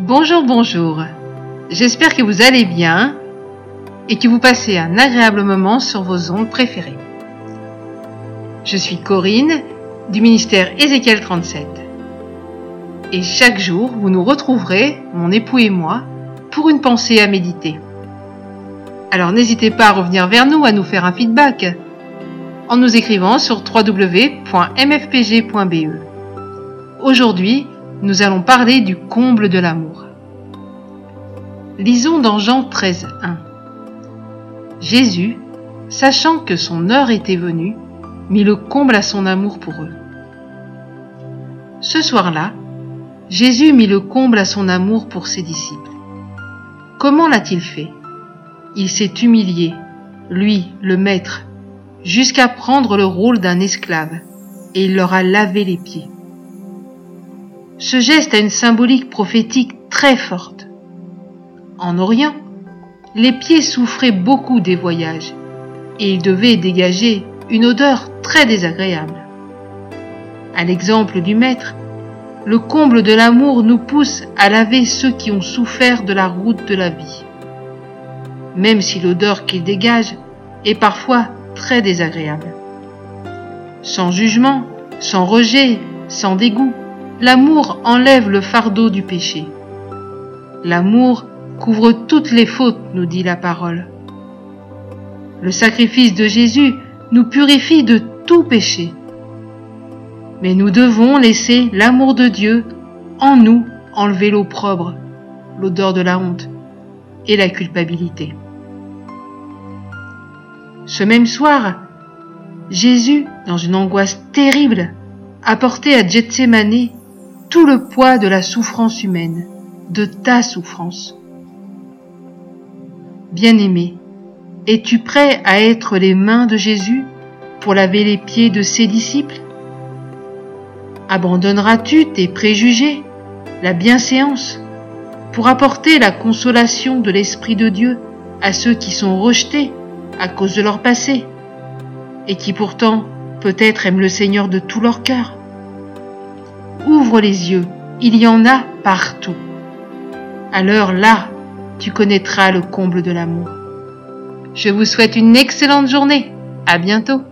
Bonjour, bonjour. J'espère que vous allez bien et que vous passez un agréable moment sur vos ondes préférées. Je suis Corinne du ministère Ézéchiel 37. Et chaque jour, vous nous retrouverez, mon époux et moi, pour une pensée à méditer. Alors n'hésitez pas à revenir vers nous, à nous faire un feedback en nous écrivant sur www.mfpg.be. Aujourd'hui, nous allons parler du comble de l'amour. Lisons dans Jean 13, 1. Jésus, sachant que son heure était venue, mit le comble à son amour pour eux. Ce soir-là, Jésus mit le comble à son amour pour ses disciples. Comment l'a-t-il fait? Il s'est humilié, lui, le Maître, jusqu'à prendre le rôle d'un esclave, et il leur a lavé les pieds. Ce geste a une symbolique prophétique très forte. En Orient, les pieds souffraient beaucoup des voyages et ils devaient dégager une odeur très désagréable. À l'exemple du maître, le comble de l'amour nous pousse à laver ceux qui ont souffert de la route de la vie. Même si l'odeur qu'il dégage est parfois très désagréable. Sans jugement, sans rejet, sans dégoût, L'amour enlève le fardeau du péché. L'amour couvre toutes les fautes, nous dit la parole. Le sacrifice de Jésus nous purifie de tout péché. Mais nous devons laisser l'amour de Dieu en nous enlever l'opprobre, l'odeur de la honte et la culpabilité. Ce même soir, Jésus, dans une angoisse terrible, a porté à Gethsemane tout le poids de la souffrance humaine, de ta souffrance. Bien-aimé, es-tu prêt à être les mains de Jésus pour laver les pieds de ses disciples? Abandonneras-tu tes préjugés, la bienséance, pour apporter la consolation de l'Esprit de Dieu à ceux qui sont rejetés à cause de leur passé et qui pourtant peut-être aiment le Seigneur de tout leur cœur? Ouvre les yeux, il y en a partout. Alors là, tu connaîtras le comble de l'amour. Je vous souhaite une excellente journée. À bientôt.